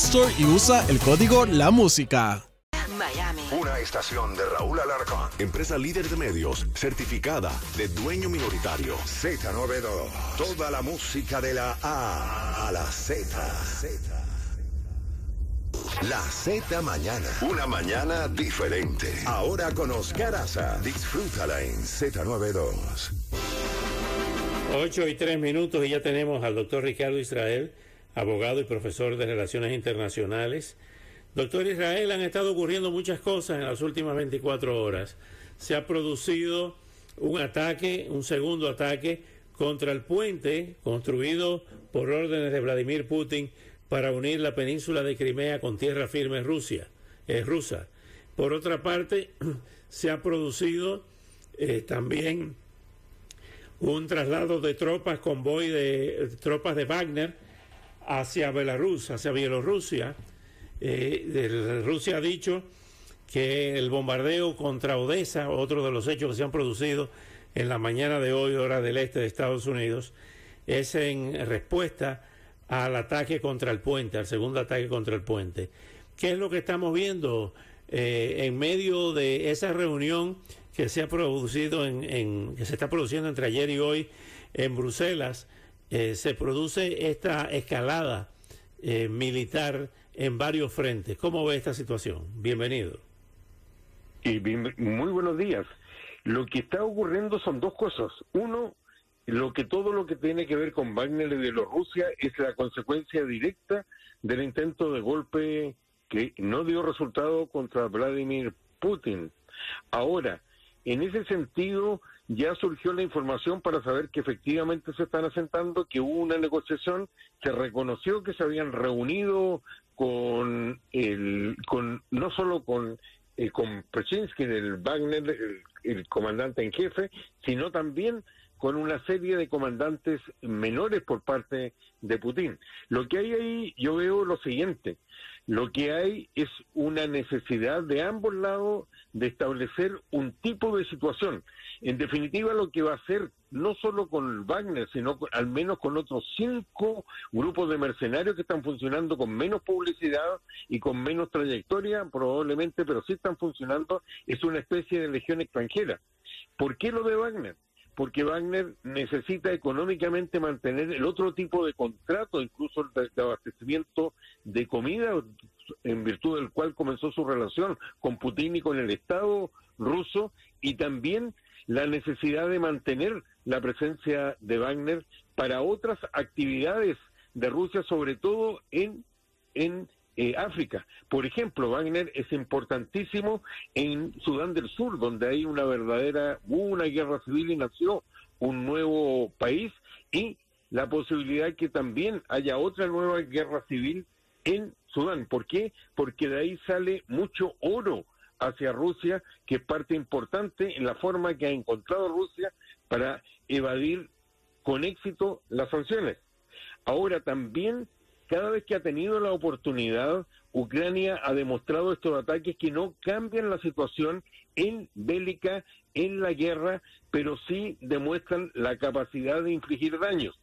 Store y usa el código La Música. Miami. Una estación de Raúl Alarcón. Empresa líder de medios, certificada de dueño minoritario. Z92. Toda la música de la A a la Z. La Z mañana. Una mañana diferente. Ahora con Oscar Aza. Disfrútala en Z92. 8 y 3 minutos y ya tenemos al doctor Ricardo Israel abogado y profesor de Relaciones Internacionales. Doctor Israel, han estado ocurriendo muchas cosas en las últimas 24 horas. Se ha producido un ataque, un segundo ataque contra el puente construido por órdenes de Vladimir Putin para unir la península de Crimea con tierra firme Rusia, es rusa. Por otra parte, se ha producido eh, también un traslado de tropas, convoy de tropas de Wagner, hacia Belarus, hacia Bielorrusia. Eh, Rusia ha dicho que el bombardeo contra Odessa, otro de los hechos que se han producido en la mañana de hoy, hora del este de Estados Unidos, es en respuesta al ataque contra el puente, al segundo ataque contra el puente. ¿Qué es lo que estamos viendo eh, en medio de esa reunión que se ha producido en, que se está produciendo entre ayer y hoy en Bruselas? Eh, se produce esta escalada eh, militar en varios frentes. ¿Cómo ve esta situación? Bienvenido. Y muy buenos días. Lo que está ocurriendo son dos cosas. Uno, lo que todo lo que tiene que ver con Wagner y Bielorrusia es la consecuencia directa del intento de golpe que no dio resultado contra Vladimir Putin. Ahora, en ese sentido, ya surgió la información para saber que efectivamente se están asentando, que hubo una negociación, se reconoció que se habían reunido con el, con no solo con eh, con Precinsky, el Wagner, el, comandante en jefe, sino también con una serie de comandantes menores por parte de Putin. Lo que hay ahí, yo veo lo siguiente, lo que hay es una necesidad de ambos lados de establecer un tipo de situación. En definitiva, lo que va a hacer, no solo con Wagner, sino al menos con otros cinco grupos de mercenarios que están funcionando con menos publicidad y con menos trayectoria, probablemente, pero sí están funcionando, es una especie de legión extranjera. ¿Por qué lo de Wagner? Porque Wagner necesita económicamente mantener el otro tipo de contrato, incluso el de, abastecimiento de comida, en virtud del cual comenzó su relación con Putin y con el Estado ruso, y también la necesidad de mantener la presencia de Wagner para otras actividades de Rusia, sobre todo en, en eh, África. Por ejemplo, Wagner es importantísimo en Sudán del Sur, donde hay una verdadera, una guerra civil y nació un nuevo país y la posibilidad que también haya otra nueva guerra civil en Sudán. ¿Por qué? Porque de ahí sale mucho oro hacia Rusia, que es parte importante en la forma que ha encontrado Rusia para evadir con éxito las sanciones. Ahora también cada vez que ha tenido la oportunidad, Ucrania ha demostrado estos ataques que no cambian la situación en bélica, en la guerra, pero sí demuestran la capacidad de infligir daños.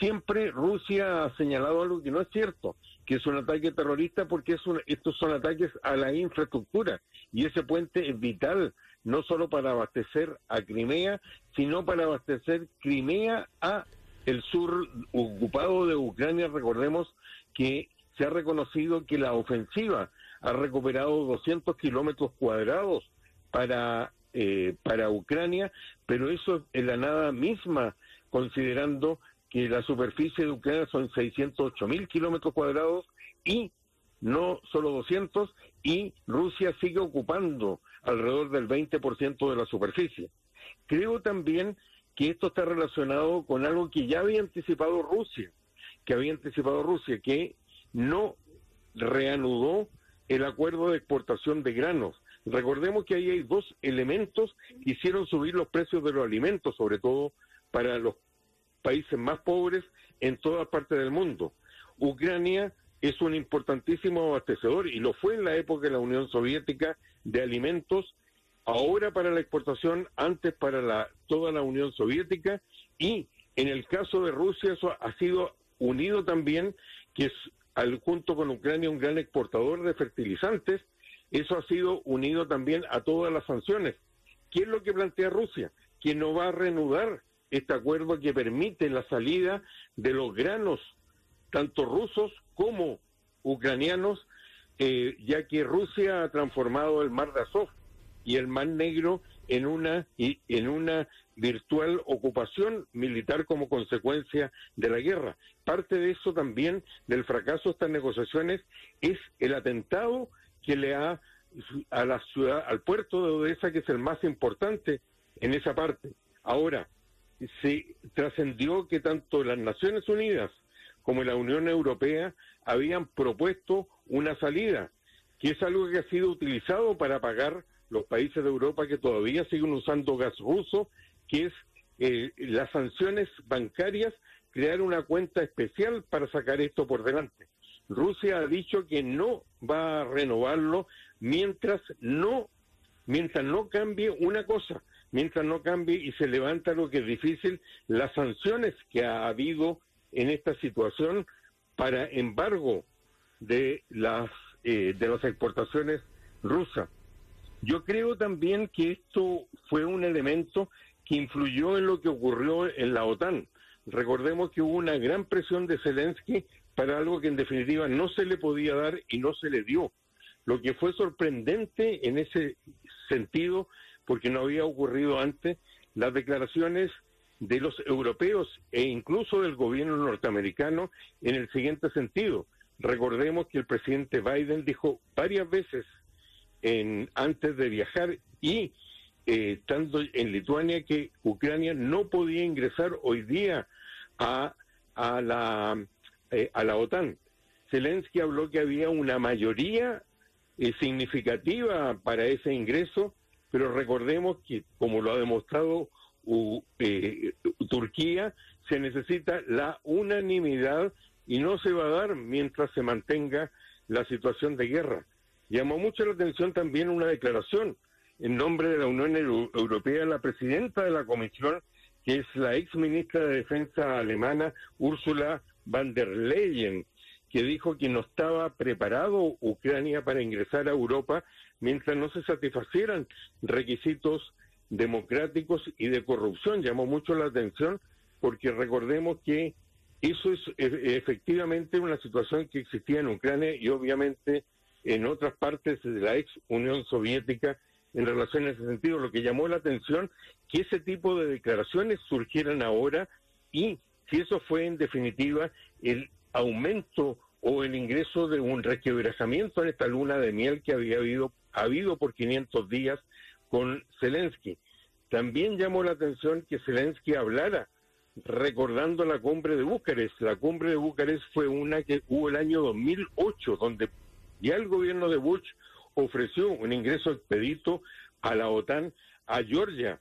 Siempre Rusia ha señalado algo que no es cierto, que es un ataque terrorista porque es estos son ataques a la infraestructura y ese puente es vital no solo para abastecer a Crimea, sino para abastecer Crimea a el sur ocupado de Ucrania. Recordemos que se ha reconocido que la ofensiva ha recuperado 200 kilómetros cuadrados para, eh, para Ucrania, pero eso es la nada misma, considerando que la superficie de Ucrania son 608 mil kilómetros cuadrados y no solo 200, y Rusia sigue ocupando alrededor del 20% de la superficie. Creo también que esto está relacionado con algo que ya había anticipado Rusia, que había anticipado Rusia, que no reanudó el acuerdo de exportación de granos. Recordemos que ahí hay dos elementos que hicieron subir los precios de los alimentos, sobre todo para los países más pobres en toda parte del mundo. Ucrania es un importantísimo abastecedor y lo fue en la época de la Unión Soviética de alimentos, ahora para la exportación, antes para la, toda la Unión Soviética y en el caso de Rusia eso ha sido unido también, que es al, junto con Ucrania un gran exportador de fertilizantes, eso ha sido unido también a todas las sanciones. ¿Qué es lo que plantea Rusia? Que no va a reanudar este acuerdo que permite la salida de los granos, tanto rusos como ucranianos, eh, ya que Rusia ha transformado el mar de Azov y el mar Negro en una en una virtual ocupación militar como consecuencia de la guerra. Parte de eso también del fracaso de estas negociaciones es el atentado que le ha a la ciudad al puerto de Odessa que es el más importante en esa parte. Ahora, se trascendió que tanto las Naciones Unidas como la Unión Europea habían propuesto una salida, que es algo que ha sido utilizado para pagar los países de Europa que todavía siguen usando gas ruso, que es eh, las sanciones bancarias, crear una cuenta especial para sacar esto por delante. Rusia ha dicho que no va a renovarlo mientras no mientras no cambie una cosa, mientras no cambie y se levanta lo que es difícil, las sanciones que ha habido en esta situación para embargo de las eh, de las exportaciones rusas. Yo creo también que esto fue un elemento que influyó en lo que ocurrió en la OTAN. Recordemos que hubo una gran presión de Zelensky para algo que en definitiva no se le podía dar y no se le dio. Lo que fue sorprendente en ese sentido porque no había ocurrido antes, las declaraciones de los europeos e incluso del gobierno norteamericano en el siguiente sentido. Recordemos que el presidente Biden dijo varias veces en, antes de viajar y eh, estando en Lituania que Ucrania no podía ingresar hoy día a, a, la, eh, a la OTAN. Zelensky habló que había una mayoría eh, significativa para ese ingreso pero recordemos que, como lo ha demostrado eh, Turquía, se necesita la unanimidad y no se va a dar mientras se mantenga la situación de guerra. Llamó mucho la atención también una declaración en nombre de la Unión Europea, la presidenta de la Comisión, que es la ex ministra de Defensa alemana, Ursula von der Leyen, que dijo que no estaba preparado Ucrania para ingresar a Europa mientras no se satisfacieran requisitos democráticos y de corrupción. Llamó mucho la atención porque recordemos que eso es e, efectivamente una situación que existía en Ucrania y obviamente en otras partes de la ex Unión Soviética en relación a ese sentido. Lo que llamó la atención que ese tipo de declaraciones surgieran ahora y si eso fue en definitiva el aumento o el ingreso de un requebrajamiento en esta luna de miel que había habido, habido por 500 días con Zelensky. También llamó la atención que Zelensky hablara recordando la cumbre de Bucarest. La cumbre de Bucarest fue una que hubo el año 2008, donde ya el gobierno de Bush ofreció un ingreso expedito a la OTAN, a Georgia.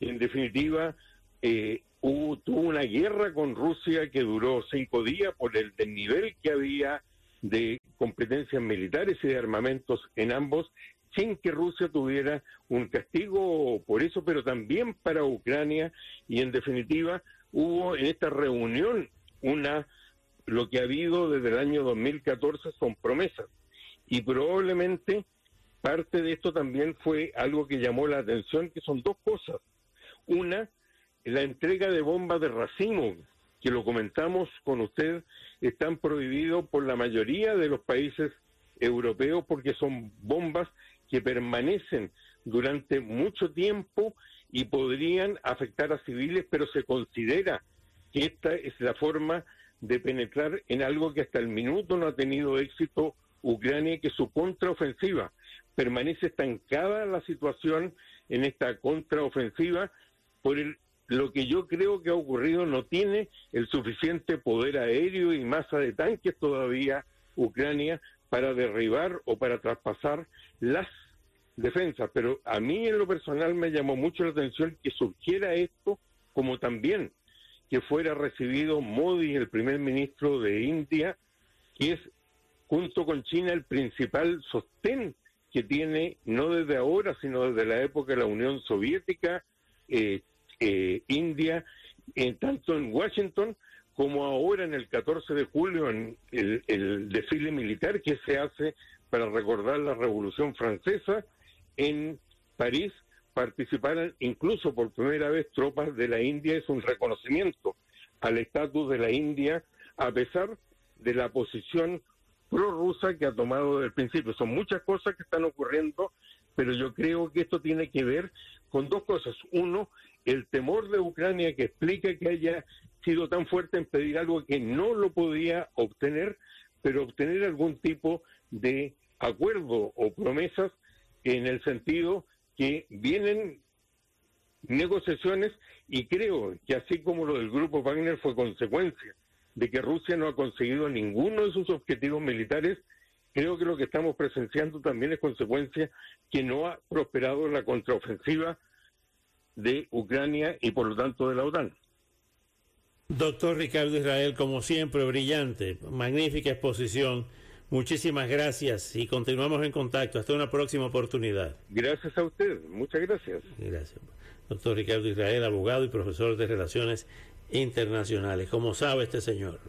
En definitiva, eh, hubo, tuvo una guerra con Rusia que duró cinco días por el desnivel que había de competencias militares y de armamentos en ambos, sin que Rusia tuviera un castigo por eso, pero también para Ucrania y en definitiva hubo en esta reunión una lo que ha habido desde el año 2014 son promesas y probablemente parte de esto también fue algo que llamó la atención que son dos cosas. Una la entrega de bombas de racimo que lo comentamos con usted están prohibidos por la mayoría de los países europeos porque son bombas que permanecen durante mucho tiempo y podrían afectar a civiles, pero se considera que esta es la forma de penetrar en algo que hasta el minuto no ha tenido éxito Ucrania, que su contraofensiva. Permanece estancada la situación en esta contraofensiva por el, lo que yo creo que ha ocurrido, no tiene el suficiente poder aéreo y masa de tanques todavía Ucrania para derribar o para traspasar las defensas. Pero a mí en lo personal me llamó mucho la atención que surgiera esto, como también que fuera recibido Modi, el primer ministro de India, que es junto con China el principal sostén que tiene, no desde ahora, sino desde la época de la Unión Soviética, eh, eh, India, en, tanto en Washington como ahora en el 14 de julio en el, desfile militar que se hace para recordar la Revolución Francesa en París participaran incluso por primera vez tropas de la India, es un reconocimiento al estatus de la India a pesar de la posición prorrusa que ha tomado desde el principio. Son muchas cosas que están ocurriendo, pero yo creo que esto tiene que ver con dos cosas. Uno, el temor de Ucrania que explica que haya sido tan fuerte en pedir algo que no lo podía obtener, pero obtener algún tipo de acuerdo o promesas en el sentido que vienen negociaciones y creo que así como lo del grupo Wagner fue consecuencia de que Rusia no ha conseguido ninguno de sus objetivos militares, creo que lo que estamos presenciando también es consecuencia que no ha prosperado la contraofensiva de Ucrania y por lo tanto de la OTAN. Doctor Ricardo Israel, como siempre, brillante, magnífica exposición. Muchísimas gracias y continuamos en contacto. Hasta una próxima oportunidad. Gracias a usted, muchas gracias. Gracias. Doctor Ricardo Israel, abogado y profesor de Relaciones Internacionales. Como sabe este señor.